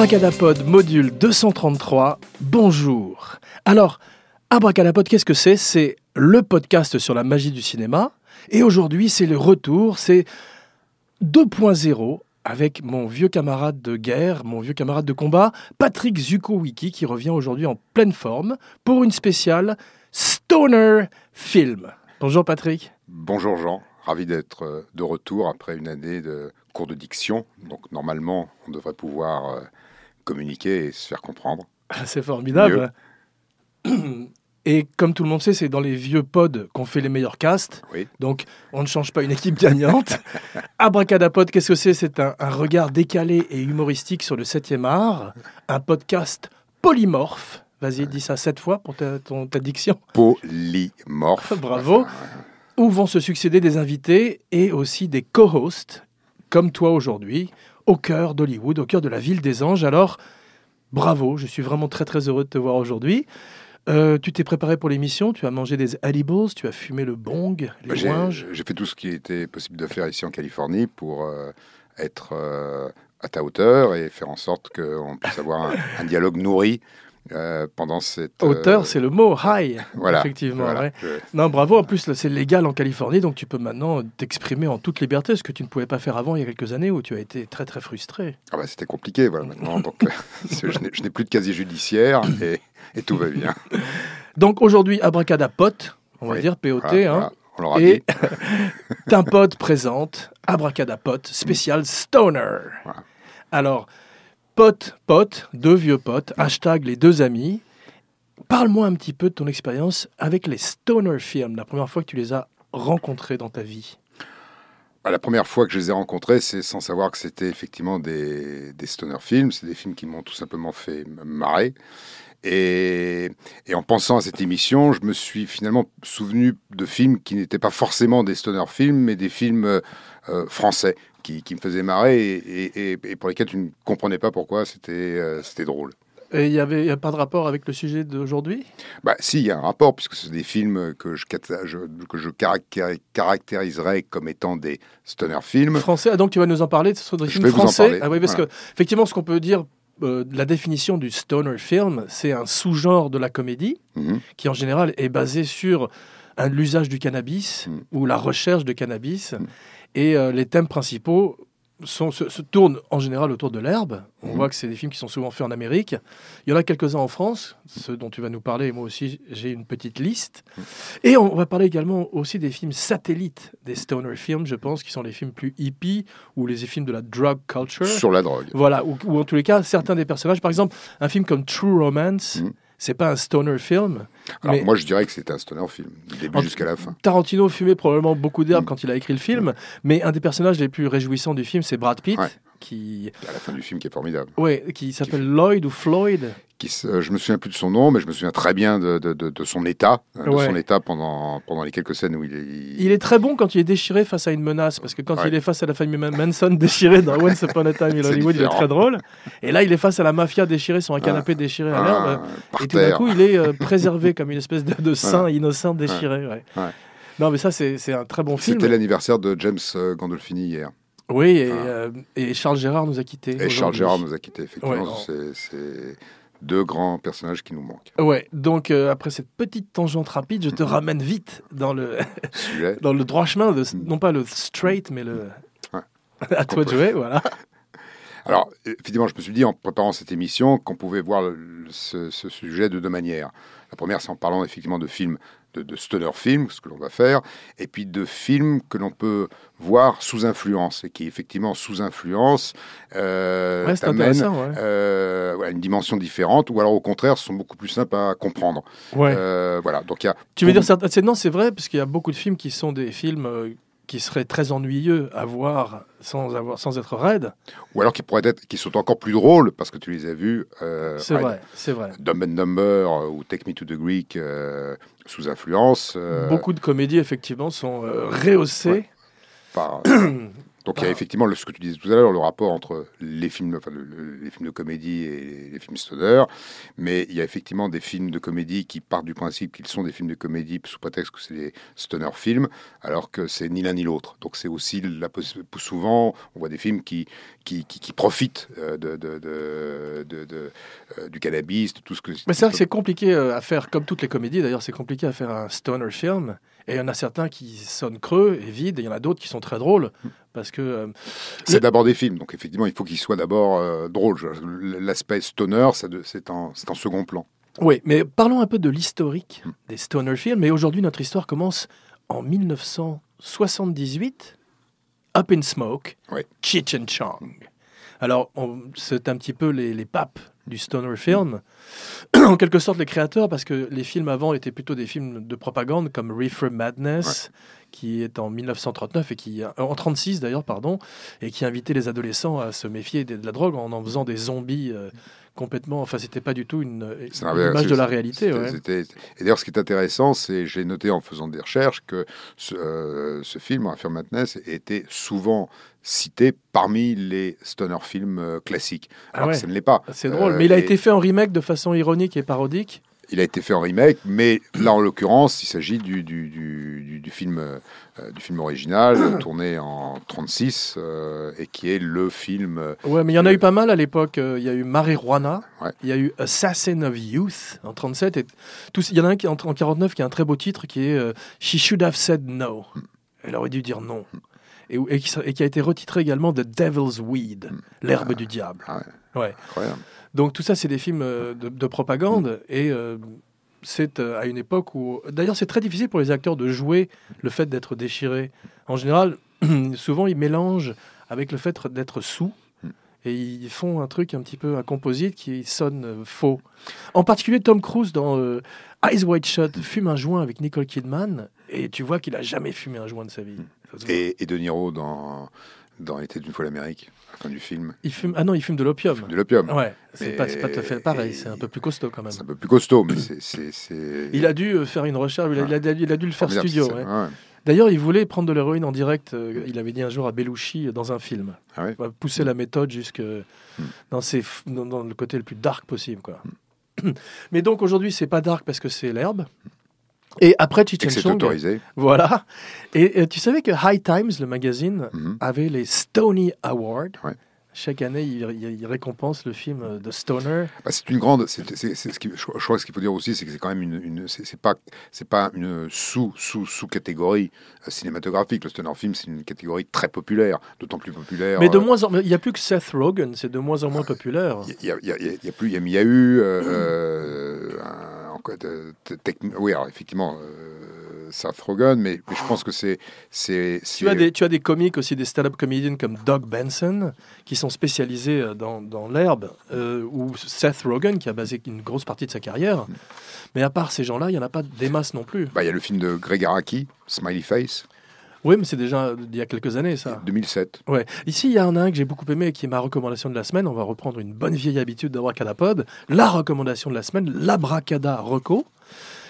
Abracadapod module 233, bonjour. Alors, Abracadapod, qu'est-ce que c'est? C'est le podcast sur la magie du cinéma. Et aujourd'hui, c'est le retour, c'est 2.0 avec mon vieux camarade de guerre, mon vieux camarade de combat, Patrick Zuko-Wiki, qui revient aujourd'hui en pleine forme pour une spéciale Stoner Film. Bonjour Patrick. Bonjour Jean, ravi d'être euh, de retour après une année de cours de diction. Donc normalement, on devrait pouvoir euh, communiquer et se faire comprendre. C'est formidable. Et comme tout le monde sait, c'est dans les vieux pods qu'on fait les meilleurs casts. Oui. Donc, on ne change pas une équipe gagnante. Abracadapod, qu'est-ce que c'est? C'est un, un regard décalé et humoristique sur le 7e art. Un podcast polymorphe. Vas-y, dis ça sept fois pour ta, ton, ta diction. Polymorphe. Bravo. Où vont se succéder des invités et aussi des co-hosts, comme toi aujourd'hui, au cœur d'Hollywood, au cœur de la ville des anges. Alors, bravo, je suis vraiment très très heureux de te voir aujourd'hui. Euh, tu t'es préparé pour l'émission, tu as mangé des edibles, tu as fumé le bong, les J'ai fait tout ce qui était possible de faire ici en Californie pour euh, être euh, à ta hauteur et faire en sorte qu'on puisse avoir un, un dialogue nourri euh, pendant cette... euh, Auteur, c'est le mot high, voilà, effectivement. voilà. ouais. Je- Non, bravo. En plus, c'est légal en Californie, donc tu peux maintenant t'exprimer en toute liberté, ce que tu ne pouvais pas faire avant il y a quelques années où tu as été très très frustré. Ah bah, C'était compliqué, voilà, maintenant. Donc, euh, je n'ai- plus de casier judiciaire et, et tout va bien. Donc aujourd'hui, Abracadapote, on va Oui. dire POT, Voilà, hein. on Et. Timpod présente Abracadapote spécial Stoner. Alors, pote, pote, deux vieux potes, hashtag les deux amis. Parle-moi un petit peu de ton expérience avec les Stoner films, la première fois que tu les as rencontrés dans ta vie. Bah, la première fois que je les ai rencontrés, c'est sans savoir que c'était effectivement des, des stoner films. C'est des films qui m'ont tout simplement fait marrer. Et, et en pensant à cette émission, je me suis finalement souvenu de films qui n'étaient pas forcément des stoner films, mais des films euh, français qui, qui me faisaient marrer et, et- et- et pour lesquels tu ne comprenais pas pourquoi c'était euh, c'était drôle. Et il n'y avait y a pas de rapport avec le sujet d'aujourd'hui? Bah, si, il y a un rapport, puisque c'est des films que je, que je caractéri- caractériserais comme étant des stoner films. Français, ah, donc tu vas nous en parler, ce sont des Je films français? parler, Ah oui, parce voilà. que effectivement, ce qu'on peut dire, euh, la définition du stoner film, c'est un sous-genre de la comédie Mhm. qui en général est basé sur l'usage du cannabis Mm. ou la recherche de cannabis. Mm. Et euh, les thèmes principaux sont, se, se tournent en général autour de l'herbe. On Mhm. voit que c'est des films qui sont souvent faits en Amérique. Il y en a quelques-uns en France, ceux dont tu vas nous parler. et Moi aussi, j'ai une petite liste. Mm. Et on va parler également aussi des films satellites des stoner films, je pense, qui sont les films plus hippies ou les films de la drug culture. Sur la drogue. Voilà, ou, ou en tous les cas, certains des personnages. Par exemple, un film comme True Romance, Mhm. C'est pas un stoner film. Alors mais moi je dirais que c'est un stoner film, du début jusqu'à la fin. Tarantino fumait probablement beaucoup d'herbe Mhm. quand il a écrit le film, mais un des personnages les plus réjouissants du film, c'est Brad Pitt, Ouais. Qui, À la fin du film qui est formidable. ouais, qui s'appelle Lloyd ou Floyd. Qui, se- euh, je me souviens plus de son nom, mais je me souviens très bien de, de- de- de son état, hein, de Ouais. son état pendant, pendant les quelques scènes où il est. Il est très bon quand il est déchiré face à une menace, parce que quand Ouais. il est face à la famille Man- Manson déchirée dans Once Upon a Time in Hollywood, il est très drôle. Et là, il est face à la mafia déchirée sur un canapé déchiré à l'herbe. Ah, Et tout d'un coup, il est euh, préservé comme une espèce de, de saint innocent déchiré. Non, mais ça, c'est un très bon film. C'était l'anniversaire de James euh, Gandolfini hier. Oui, et, Ah. euh, et Charles Gérard nous a quittés. Et Charles. Gérard nous a quittés, effectivement. Ouais. C'est- deux grands personnages qui nous manquent. Ouais, donc euh, après cette petite tangente rapide, je te ramène vite dans le, dans le droit chemin, de, non pas le straight, mais le. Ouais. à toi de jouer, voilà. Alors, effectivement, je me suis dit en préparant cette émission qu'on pouvait voir le- le- ce, ce sujet de deux manières. La première, c'est en parlant effectivement de films, de, de stoner films, ce que l'on va faire, et puis de films que l'on peut voir sous influence, et qui effectivement sous influence euh, Ouais, ouais. euh, voilà, une dimension différente, ou alors au contraire, sont beaucoup plus simples à comprendre. Ouais. Euh, voilà, donc il y a. tu veux dire c'est- Non, c'est vrai, parce qu'il y a beaucoup de films qui sont des films euh, qui seraient très ennuyeux à voir sans, avoir, sans être raides. Ou alors qui pourraient être, qui sont encore plus drôles parce que tu les as vus. Euh, c'est vrai, c'est vrai. Dumb and Number euh, ou Take Me to the Greek euh, sous influence. euh, Beaucoup de comédies, effectivement, sont rehaussées. Ouais. Par- Donc il y a effectivement le- ce que tu disais tout à l'heure, le rapport entre les films, enfin, le- le- les films de comédie et les films stoner, mais il y a effectivement des films de comédie qui partent du principe qu'ils sont des films de comédie sous prétexte que c'est des stoner films, alors que c'est ni l'un ni l'autre. Donc c'est aussi la souvent on voit des films qui qui, qui, qui profitent euh, de, de, de, de- de, euh, du cannabis, de tout ce que. Mais c'est compliqué euh, à faire, comme toutes les comédies d'ailleurs, c'est compliqué à faire un stoner film. Et il y en a certains qui sonnent creux et vides, et il y en a d'autres qui sont très drôles. Parce que. euh, C'est d'abord des films, donc effectivement, il faut qu'ils soient d'abord euh, drôles. L'aspect stoner, c'est en, second plan. Oui, mais parlons un peu de l'historique Hmm. des stoner films. Et aujourd'hui, notre histoire commence en 1978. Up in Smoke, Oui. Cheech and Chong. Alors, c'est un petit peu les, les papes du stoner film. en quelque sorte, les créateurs, parce que les films avant étaient plutôt des films de propagande, comme Reefer Madness, qui est en 1939 et qui, euh, en 36 d'ailleurs, pardon, et qui invitait les adolescents à se méfier de, la drogue en en faisant des zombies euh, complètement. Enfin, c'était pas du tout une, l'inverse. image de la réalité. ouais. Et d'ailleurs, ce qui est intéressant, c'est, j'ai noté en faisant des recherches, que ce, euh, ce film, Affirm Madness, était souvent cité parmi les stoner films euh, classiques. Ah Alors ouais. que ça ne l'est pas. C'est drôle, Euh, mais il a et été fait en remake de façon ironique et parodique. Il a été fait en remake, mais là, en l'occurrence, il s'agit du, du, du, film, euh, du film original, tourné en 36, euh, et qui est le film euh, Ouais, mais il y en a eu pas mal à l'époque. Euh, Il y a eu Marijuana, Ouais. il y a eu Assassin of Youth en 37. Et tous, il y en a un qui, en, en 49 qui a un très beau titre qui est euh, She Should Have Said No. Elle aurait dû dire non. Et, et qui, et qui a été retitré également The Devil's Weed, l'herbe du diable. ah Ouais. incroyable. Donc tout ça, c'est des films euh, de, de propagande et euh, c'est euh, à une époque où... D'ailleurs, c'est très difficile pour les acteurs de jouer le fait d'être déchiré. En général, souvent, ils mélangent avec le fait d'être sous et ils font un truc un petit peu, un composite qui sonne euh, faux. En particulier, Tom Cruise dans euh, Eyes Wide Shut fume un joint avec Nicole Kidman et tu vois qu'il a jamais fumé un joint de sa vie. Et, et De Niro dans, dans L'été d'une fois l'Amérique, à la fin du film, Il fume... Ah non, il fume de l'opium. de l'opium. Ouais, c'est pas, pas tout à fait pareil, c'est un peu plus costaud quand même. C'est un peu plus costaud, mais c'est. Il a dû euh, faire une recherche, il a, il a- il a dû le faire studio. ouais. D'ailleurs, il voulait prendre de l'héroïne en direct. euh, il avait dit un jour à Belushi euh, dans un film. Ah pousser la méthode jusque dans, ses f- dans, dans le côté le plus dark possible. Quoi. Mais donc aujourd'hui, c'est pas dark parce que c'est l'herbe. Et après c'est Chong, autorisé. voilà. Et, euh, tu savais que High Times, le magazine, Mhm. avait les Stony Awards. Ouais. Chaque année, il, il- récompense le film euh, de Stoner. Bah, c'est une grande. c'est- c'est- c'est ce qui- je, je crois que ce qu'il faut dire aussi, c'est que c'est quand même une. une c'est pas, c'est pas une sous sous sous catégorie cinématographique. Le stoner film, c'est une catégorie très populaire, d'autant plus populaire. Mais de euh, moins en il n'y a plus que Seth Rogen, c'est de moins en moins populaire. Il y, a- il y a- il y a- il y a plus, il y a, eu euh, euh, un- oui, alors effectivement, euh, Seth Rogen, mais, mais je pense que c'est, Tu as, des, tu as des comiques aussi, des stand-up comedians comme Doug Benson, qui sont spécialisés euh, dans, dans l'herbe, euh, ou Seth Rogen, qui a basé une grosse partie de sa carrière. Mais à part ces gens-là, il n'y en a pas des masses non plus. Bah, il y a le film de Greg Araki, Smiley Face, Oui, mais c'est déjà il y a quelques années, ça. 2007. Ouais. Ici, il y en a un que j'ai beaucoup aimé, qui est ma recommandation de la semaine. On va reprendre une bonne vieille habitude d'Abracadapod. La recommandation de la semaine, l'Abracada Reco.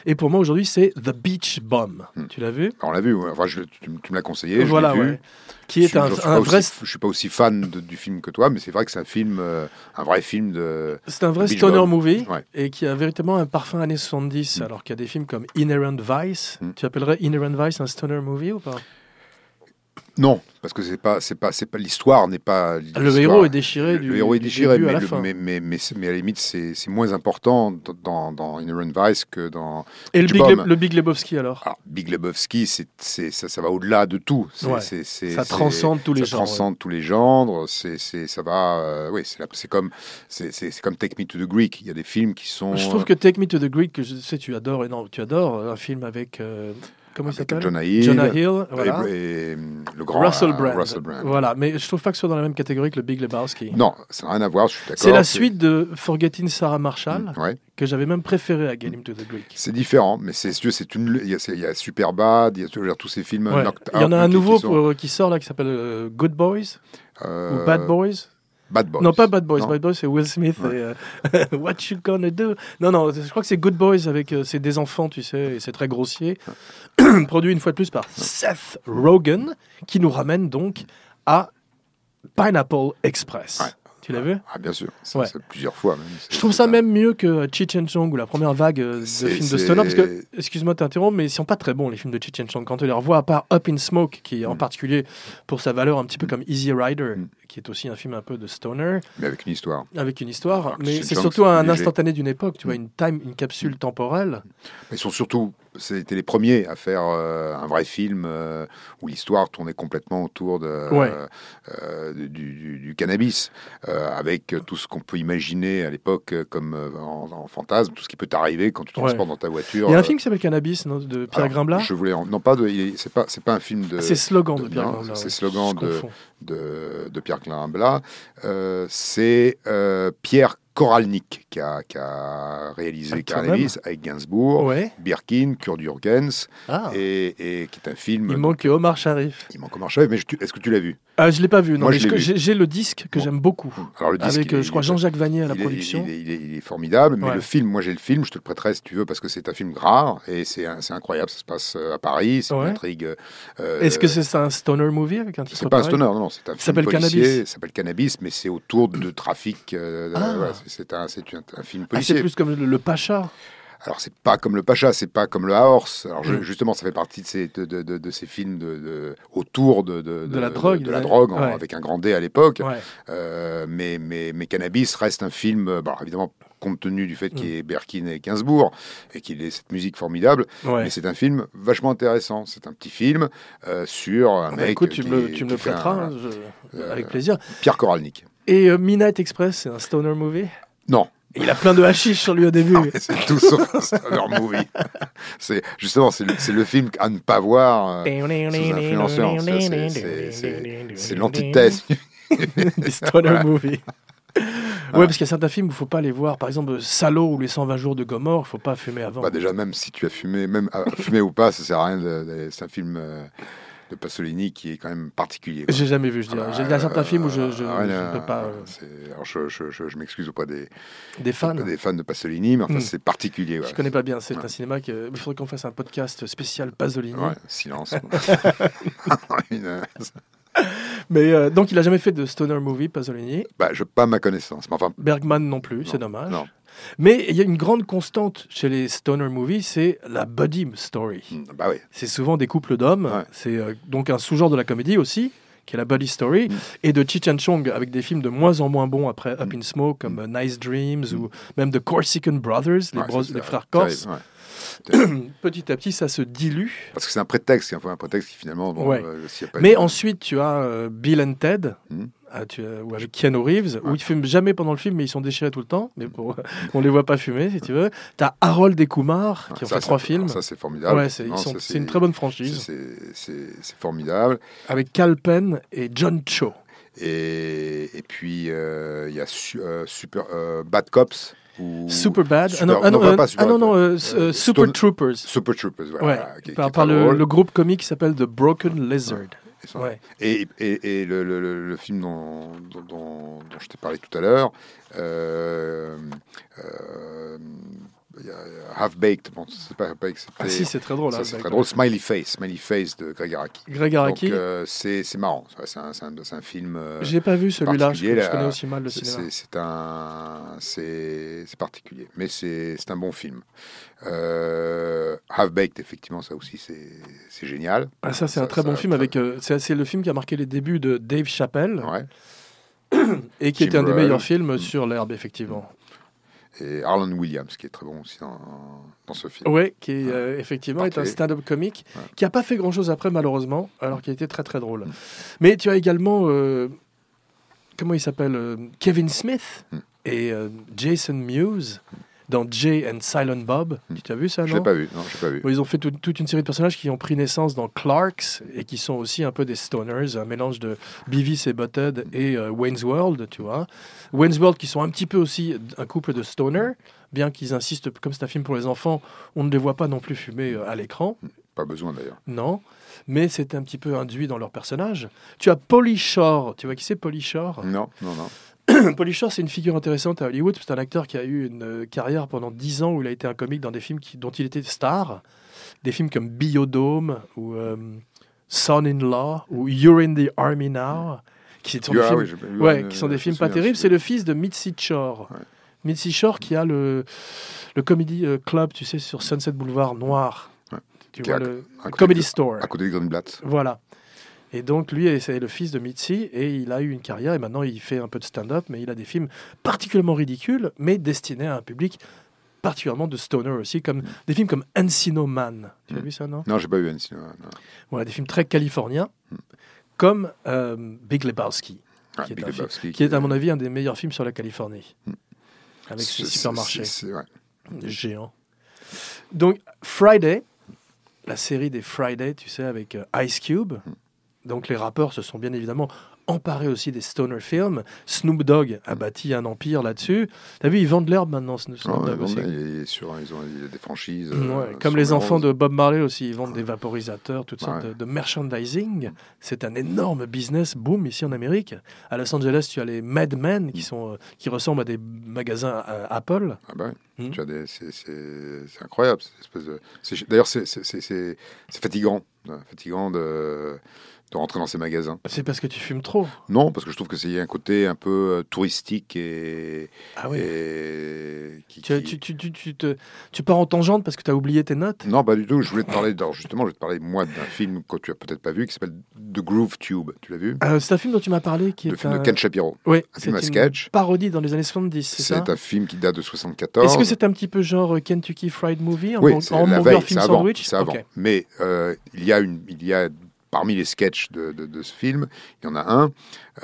Et pour moi, aujourd'hui, c'est The Beach Bum. Hmm. Tu l'as vu? Alors, on l'a vu, ouais. enfin, je- tu, tu me l'as conseillé, Voilà, je l'ai vu. ouais. Qui est Je- un, je suis un pas vrai... aussi- je suis pas aussi fan de- du film que toi, mais c'est vrai que c'est un film, euh, un vrai film de. C'est un vrai stoner movie Ouais. et qui a véritablement un parfum années 70, Mm. alors qu'il y a des films comme Inherent Vice. Mm. Tu appellerais Inherent Vice un stoner movie ou pas? Non, parce que c'est pas, c'est pas, c'est pas l'histoire n'est pas. Le héros est déchiré Le, du, le héros est du déchiré, mais, à la le- fin. mais, mais, mais, mais à la limite, c'est c'est moins important dans, dans Inherent Vice que dans. et le Big, Bum. Le- le Big Lebowski alors Alors, Big Lebowski, c'est, c'est, ça, ça va au-delà de tout. Ouais. Ça transcende tous les ça genres, transcende tous les genres. C'est, c'est, ça va. euh, oui, c'est, comme, c'est, comme Take Me to the Greek. Il y a des films qui sont. Je trouve que Take Me to the Greek, que je sais tu adores, et non, tu adores un film avec euh, comment il s'appelle Jonah Hill, Jonah Hill, et- voilà. et, le grand Russell euh, Brand. Russell Brand. Voilà, mais je trouve pas que ce soit dans la même catégorie que le Big Lebowski. Non, ça n'a rien à voir. Je suis d'accord. C'est la suite de Forgetting Sarah Marshall, Ouais. que j'avais même préféré à Get Him to the Greek. C'est différent, mais c'est c'est une. Il y a, y Superbad, il y a tous ces films. Ouais. knocked Il y en a un nouveau qui sont, pour- qui sort là qui s'appelle euh, Good Boys euh, ou Bad Boys. Bad Boys. Non, pas Bad Boys. Non. Bad Boys, c'est Will Smith. Ouais. et, euh, What you gonna do Non, non, je crois que c'est Good Boys avec. euh, c'est des enfants, tu sais, et c'est très grossier. Produit une fois de plus par Seth Rogen, qui nous ramène donc à Pineapple Express. Tu l'as vu Ah, bien sûr. Ça, Ouais. plusieurs fois même. Je trouve ça même mieux que Cheech and Chong ou la première vague euh, de films de stoner parce que excuse-moi de t'interrompre mais ils sont pas très bons les films de Cheech and Chong quand tu les revois à part Up in Smoke qui est en Mm. particulier pour sa valeur un petit peu comme Easy Rider Mm. qui est aussi un film un peu de stoner Mais avec une histoire. avec une histoire Alors que mais c'est surtout un léger. instantané d'une époque tu vois Mm. une time une capsule temporelle Ils sont surtout, c'était les premiers à faire euh, un vrai film euh, où l'histoire tournait complètement autour de, Ouais. euh, du, du- du cannabis, avec tout ce qu'on peut imaginer à l'époque comme en, en fantasme, tout ce qui peut t'arriver quand tu te Ouais. transportes dans ta voiture. il y a un film qui s'appelle Cannabis non, de Pierre alors, Grimblat Je voulais en- non pas de, c'est pas c'est pas un film de c'est slogan de de- Pierre Grimblat c'est slogan de- de, de Pierre Grimblat. C'est Pierre Koralnik qui a, qui a réalisé Ah, Cannabis avec Gainsbourg. ouais Birkin, Kurt Jürgens, ah. et, et qui est un film. il manque Omar Sharif Il manque Omar Sharif, mais est-ce que tu l'as vu? Ah je l'ai pas vu non Moi, mais j'ai le disque que Bon. j'aime beaucoup Alors le disque, avec euh, est- je crois Jean-Jacques Vanier à la il production Il est, il est- il est formidable, mais Ouais. le film, moi j'ai le film, je te le prêterai si tu veux, parce que c'est un film rare et c'est incroyable. Ça se passe euh, à Paris, c'est Ouais. une intrigue. euh, est-ce que c'est un stoner movie avec un titre C'est pas un stoner, non, c'est un film s'appelle Cannabis. s'appelle Cannabis, mais c'est autour de trafic. euh, Ah. voilà, c'est- un, film Ah, policier. c'est plus comme le, le Pacha. Alors c'est pas comme le Pacha, c'est pas comme le Haorse. Alors je- Mm. justement, ça fait partie de ces, de, de- de- de ces films de, autour de, la drogue, de, la drogue Ouais. avec un grand D à l'époque. Ouais. Euh, mais, mais, mais Cannabis reste un film, euh, bon, évidemment, compte tenu du fait qu'il Mm. y ait Berkin et Gainsbourg et qu'il ait cette musique formidable, Ouais. mais c'est un film vachement intéressant. C'est un petit film euh, sur un Bah, mec. écoute, tu qui me, tu me le prêteras, un- hein, je- avec plaisir. Pierre Koralnik. Et euh, Midnight Express, c'est un stoner movie? Non, Il a plein de hashish sur lui au début. C'est tout sauf un stoner movie. c'est justement c'est le, film à ne pas voir. euh. C'est- l'antithèse. Des stoner movies. Ouais, parce qu'il y a certains films où il faut pas les voir. Par exemple, Salo ou les 120 jours de Gomorre, il faut pas fumer avant. Bah déjà, même si tu as fumé, même ah, fumé ou pas, ça sert à rien. c'est un film euh, de Pasolini qui est quand même particulier. J'ai jamais vu, je dirais. J'ai- Il y a certains films où je, je, je ne peux pas. euh, alors je, je, je, je m'excuse auprès des, des fans. des fans de Pasolini, mais enfin Mm. c'est particulier. Je ouais. connais pas bien. C'est Ouais. un cinéma que. Il faudrait qu'on fasse un podcast spécial Pasolini. Ouais, silence. Une- Mais euh, donc, il a jamais fait de stoner movie, Pasolini. bah, je pas ma connaissance. Mais enfin, Bergman non plus, c'est dommage. non. Mais il y a une grande constante chez les stoner movies, c'est la buddy story. mm, bah oui. C'est souvent des couples d'hommes. Ouais. C'est euh, donc un sous-genre de la comédie aussi, qui est la buddy story, Mm. et de Cheech and Chong avec des films de moins en moins bons après Up Mm. in Smoke, comme Nice Dreams ou même The Corsican Brothers, les, Ouais, bros- les frères terrible, corses. ouais. Petit à petit, ça se dilue. Parce que c'est un prétexte, un prétexte qui finalement. bon, Ouais. euh, s'il y a pas Mais de- ensuite, tu as euh, Bill and Ted. Mm. ah, tu as- ou avec Keanu Reeves, où ils fument jamais pendant le film, mais ils sont déchirés tout le temps. Mais pour, on les voit pas fumer, si tu veux. Tu as Harold et Kumar, qui Ouais, ont ça, fait trois films. Ça, c'est formidable. Ouais, c'est une très bonne franchise. c'est- formidable. Avec Cal Penn et John Cho. Et, et puis, euh, il y a su- euh, super, euh, Bad Cops. Ou Super Bad. Super- ah non, ah non, pas- ah non, euh, Euh, euh, Super Stone- Troopers. Super Troopers, voilà. Ouais, qui- par, le, groupe comique qui s'appelle The Broken Lizard. Et ça. Ouais. Et, et, et le, le- le- le film dont, dont, dont- dont je t'ai parlé tout à l'heure, euh, euh, Half Baked, bon, c'est pas Half Baked. Ah si, c'est très drôle. ça, c'est très drôle. Smiley Face, Smiley Face de Greg Araki. Greg Araki. euh, c'est c'est marrant, c'est un, c'est un- un film. euh, J'ai pas vu celui-là, je, je connais aussi mal le cinéma. c'est c'est un, c'est c'est particulier, mais c'est c'est un bon film. Euh, Half Baked, effectivement, ça aussi c'est c'est génial. Ah, ça, c'est un très ça- bon film. avec. euh, c'est c'est le film qui a marqué les débuts de Dave Chappelle Ouais. et qui Jim était un des meilleurs films Mm. sur l'herbe, effectivement. Et Arlen Williams, qui est très bon aussi dans, dans ce film. Ouais, qui euh, effectivement est un stand-up comique Ouais. qui a pas fait grand-chose après, malheureusement, alors qu'il était très très drôle. Mm. Mais tu as également. euh, comment il s'appelle euh, Kevin Smith Mm. et euh, Jason Mewes dans Jay and Silent Bob. Tu as vu ça, Je non l'ai pas vu, non, je pas vu. Ils ont fait tout- toute une série de personnages qui ont pris naissance dans Clarks et qui sont aussi un peu des stoners, un mélange de Beavis et Butthead et euh, Wayne's World, tu vois. Wayne's World qui sont un petit peu aussi un couple de stoners, bien qu'ils insistent, comme c'est un film pour les enfants, on ne les voit pas non plus fumer euh, à l'écran, Pas besoin d'ailleurs. non. Mais c'est un petit peu induit dans leur personnage. Tu as Polly Shore, tu vois qui c'est Polly Shore? Non, non, non. Polly Shore, c'est une figure intéressante à Hollywood. C'est un acteur qui a eu une euh, carrière pendant 10 ans où il a été un comique dans des films qui- dont il était star. Des films comme Biodome ou euh, Son-in-Law ou You're in the Army Now, qui sont des films, oui, ouais, euh, qui sont des je me films pas terribles. C'est le fils de Mitzi Shore. Ouais. Mitzi Shore qui a le, le comedy club, tu sais, sur Sunset Boulevard noir. Ouais. Tu Qui vois, le comedy de- store. À côté de Greenblatt. Voilà. Et donc, lui, c'est le fils de Mitzi, et il a eu une carrière, et maintenant il fait un peu de stand-up, mais il a des films particulièrement ridicules, mais destinés à un public particulièrement de stoner aussi, comme des films comme Encino Man. Tu as Mm. vu ça, non? Non, j'ai pas vu Anne Cinéma, non. Voilà, des films très californiens, comme euh, Big Lebowski, Ah, Qui est Big un film- Lebowski, qui est, à mon avis, un des meilleurs films sur la Californie, Mm. avec c'est- c'est- ouais. géants. Donc, Friday, la série des Friday, tu sais, avec euh, Ice Cube. Donc, les rappeurs se sont bien évidemment emparés aussi des stoner films. Snoop Dogg a bâti un empire là-dessus. T'as vu, ils vendent l'herbe maintenant, Snoop Ah Dogg bon, aussi. ben, il est sur, ils ont des franchises. Ouais, euh, comme les enfants de Bob Marley aussi, ils vendent des vaporisateurs, toutes sortes de, de merchandising. C'est un énorme business boom ici en Amérique. À Los Angeles, tu as les Mad Men qui, sont, euh, qui ressemblent à des magasins euh, Apple. Ah bah. Mm. Des, c'est, incroyable. d'ailleurs, c'est, fatigant, fatigant de, de rentrer dans ces magasins. C'est parce que tu fumes trop. Non, parce que je trouve que c'est un côté un peu euh, touristique et, Ah oui. et qui, Tu, qui- tu, tu, tu, tu te, tu pars en tangente parce que tu as oublié tes notes? Non, pas du tout. Je voulais te parler, alors justement, je vais te parler moi d'un film que tu as peut-être pas vu qui s'appelle The Groove Tube. Tu l'as vu? Euh, C'est un film dont tu m'as parlé qui Le est film un... de Ken Shapiro. Oui, un film à une sketch. parodie dans les années 70, c'est ça? C'est un film qui date de 74. Est-ce que c'est un petit peu genre euh, Kentucky Fried Movie en, Oui, en la veille, film c'est avant. sandwich? C'est avant. Ok. Mais euh, il y a une, il y a parmi les sketchs de, de- de ce film, il y en a un,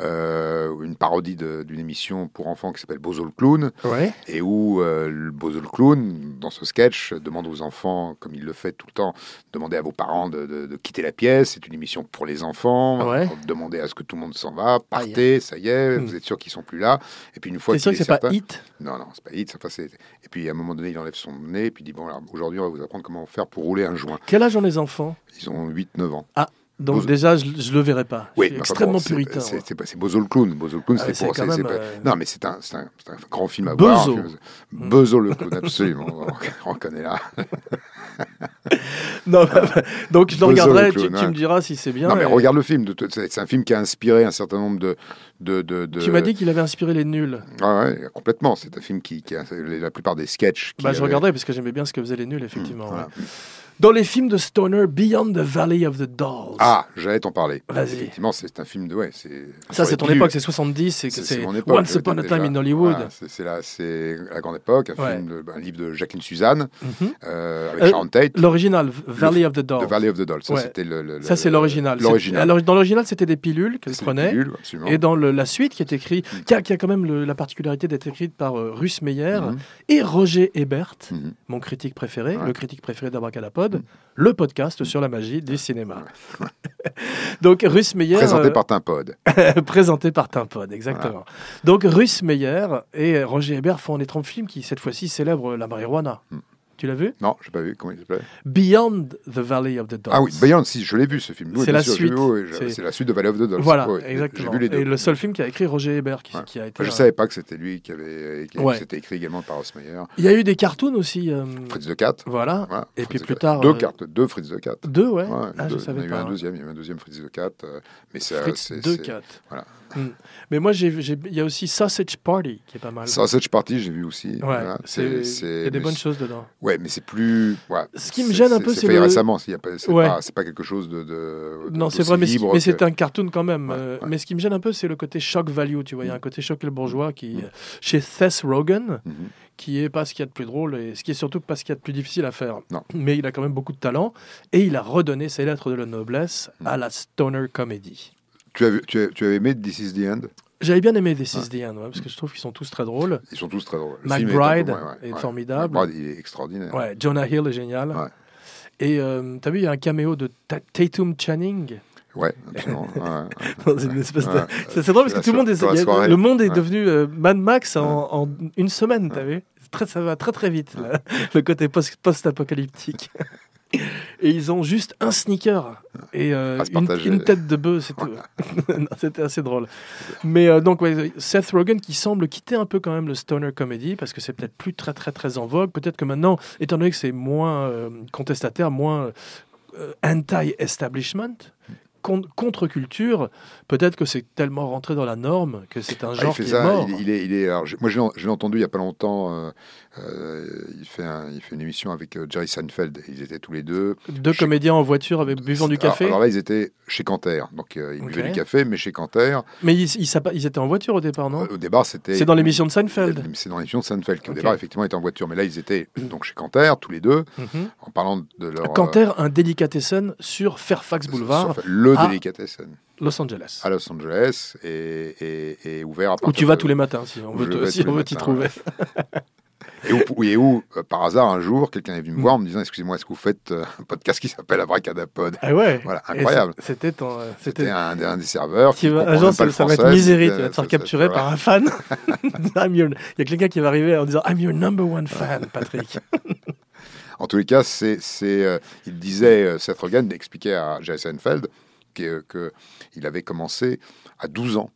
euh, une parodie d'une émission pour enfants qui s'appelle Bozo le clown, Ouais. et où euh, le Bozo le clown, dans ce sketch, demande aux enfants, comme il le fait tout le temps, demandez à vos parents de, quitter la pièce. C'est une émission pour les enfants. Ouais. Demandez à ce que tout le monde s'en va, partez, ça y est, Hmm. vous êtes sûr qu'ils sont plus là. Et puis une fois C'est sûr que est c'est pas certain- Hit? Non, non, c'est pas hit. Enfin, et puis à un moment donné, il enlève son nez, et puis il dit Bon, alors, aujourd'hui, on va vous apprendre comment faire pour rouler un joint. Quel âge ont les enfants? Ils ont 8-9 ans. Donc Bozo- déjà, je, je le verrai pas. Oui, je suis extrêmement bon, puritain. C'est c'est Bozo le clown. Bozo le clown, Ah, c'est pour. même, pas- euh, Non, mais c'est un, un, un grand film à Bozo. voir. film- Bozo le clown, absolument. on reconnaît là. Non, bah, donc je le regarderai, clown, tu, tu ouais. me diras si c'est bien. non, mais et- regarde le film. C'est un film qui a inspiré un certain nombre de. de, de, de- Tu m'as dit qu'il avait inspiré les nuls. Ah ouais, complètement. C'est un film qui, qui a la plupart des sketchs. qui Bah, je avaient- regarderai parce que j'aimais bien ce que faisaient les nuls, effectivement. Voilà. ouais. Dans les films de Stoner, Beyond the Valley of the Dolls. Ah, j'allais t'en parler. Vas-y. Effectivement, c'est un film de. Ouais, ça, c'est ton époque, c'est 70, c'est mon époque. Once Upon a. Time in Hollywood. Voilà, c'est la, c'est la grande époque, un, Ouais. film de- un livre de Jacqueline Suzanne euh, avec Euh, Sharon Tate. L'original, Valley of the Dolls. The Valley of the Dolls. Ça, Ouais. c'était le, le- Ça, c'est l'original. Dans l'original, c'était des pilules qu'elle C'est des prenait. pilules, absolument. Et dans le- la suite, qui est écrite, Mm. qui a, qui a quand même le- la particularité d'être écrite par euh, Russ Meyer Mhm. et Roger Ebert, Mhm. mon critique préféré, le critique préféré d'Abracadapod, Le podcast sur la magie du cinéma. Donc Russ Meyer, Présenté euh, par Timpod. présenté par Timpod, exactement. Donc Russ Meyer et Roger Ebert font un étrange film qui cette fois-ci célèbre la marijuana. Mm. Tu l'as vu? Non, j'ai pas vu. Comment il s'appelait Beyond the Valley of the Dolls. Ah oui, Beyond, si, je l'ai vu ce film. Oui, C'est la sûr, suite. oui, je- C'est- la suite de Valley of the Dolls. Voilà, Oui, exactement. J'ai vu les deux. Et le seul film qui a écrit Roger Ebert, qui, Ouais. qui a été. Enfin, je un- savais pas que c'était lui qui avait. Qui, Ouais. C'était écrit également par Osmeyer. Il y a eu des cartoons aussi. euh, Fritz de Cat. Voilà. Et Fritz puis plus Cat. tard, Deux euh, cartes, deux Fritz de Cat. Deux, ouais. Ah, deux. je savais il y en a eu un deuxième, il y a eu un deuxième Fritz de Cat. euh, mais c'est, Fritz c'est- quatre. voilà. Hmm. Mais moi, il y a aussi Sausage Party qui est pas mal. Sausage Party, j'ai vu aussi. Ouais, c'est, c'est- il y a des bonnes c'est- choses dedans. Ouais, mais c'est plus. ouais, Ce qui me c'est- gêne un peu, c'est fait le- récemment. c'est- C'est Ouais. pas, c'est pas quelque chose de. de- Non, c'est vrai, mais, que- c'est un cartoon quand même. Euh. Mais ce qui me gêne un peu, c'est le côté shock value. Tu vois, il y a Mm. un côté choc le bourgeois qui, Mm. euh, chez Seth Rogen, Mhm. qui est pas ce qu'il y a de plus drôle et ce qui est surtout pas ce qu'il y a de plus difficile à faire. Non. Mais il a quand même beaucoup de talent et il a redonné ses lettres de la noblesse Mm. à la stoner comedy. Tu vu- tu, as, tu avais aimé This is the End? J'avais bien aimé This is the End, ouais, parce que je trouve qu'ils sont tous très drôles. Ils sont tous très drôles. Est McBride ouais, est ouais. formidable. McBride, il est extraordinaire. Ouais, Jonah Hill est génial. Et euh, t'as vu, il y a un caméo de Ta- Tatum Channing? Ouais, absolument. de. C'est drôle parce que tout le monde est. a- le monde est devenu euh, Mad Max en, en une semaine, t'as vu? Très, Ça va très très vite, là, le côté post- post-apocalyptique. Et ils ont juste un sneaker et euh, une, tête de bœuf, C'était assez drôle. Mais euh, donc, ouais, Seth Rogen qui semble quitter un peu quand même le stoner comedy parce que c'est peut-être plus très très très en vogue. Peut-être que maintenant, étant donné que c'est moins euh, contestataire, moins anti-establishment, con- contre-culture. Peut-être que c'est tellement rentré dans la norme que c'est un Ah, il genre fait qui ça, est mort. il, il est, il est. alors, j'ai- moi, je l'ai entendu il y a pas longtemps. euh, euh, il fait, un- il fait une émission avec euh, Jerry Seinfeld. Ils étaient tous les deux. Deux comédiens en voiture avec buvant du café. Alors, là, ils étaient chez Canter. Donc, euh, ils buvaient du café, mais chez Canter. Mais ils, ils, s'a- ils étaient en voiture au départ, non euh, au départ, c'était. C'est dans l'émission de Seinfeld. C'est dans l'émission de Seinfeld qui, au départ, effectivement, était en voiture. Mais là, ils étaient donc chez Canter, tous les deux, Mhm. en parlant de leur. Canter, un délicatessen sur Fairfax Boulevard, sur- le à- Delicatessen Los Angeles. à Los Angeles et, et- et ouvert à Où partir tu vas de- tous les matins, si on Où veut si t'y trouver. Et où, oui, et où, euh, par hasard, un jour, quelqu'un est venu me Mm. voir en me disant Excusez-moi, est-ce que vous faites euh, un podcast qui s'appelle Abracadapod? Ah ouais Voilà, incroyable. C'était euh, C'était un, un des serveurs qui comprend un jour, ça, ça va être français, puis, tu vas te faire capturer par un fan. I'm your- Il y a quelqu'un qui va arriver en disant I'm your number one fan, Patrick. En tous les cas, c'est, euh, il disait, Seth Rogen expliquait à Jerry Seinfeld qu'il que avait commencé à 12 ans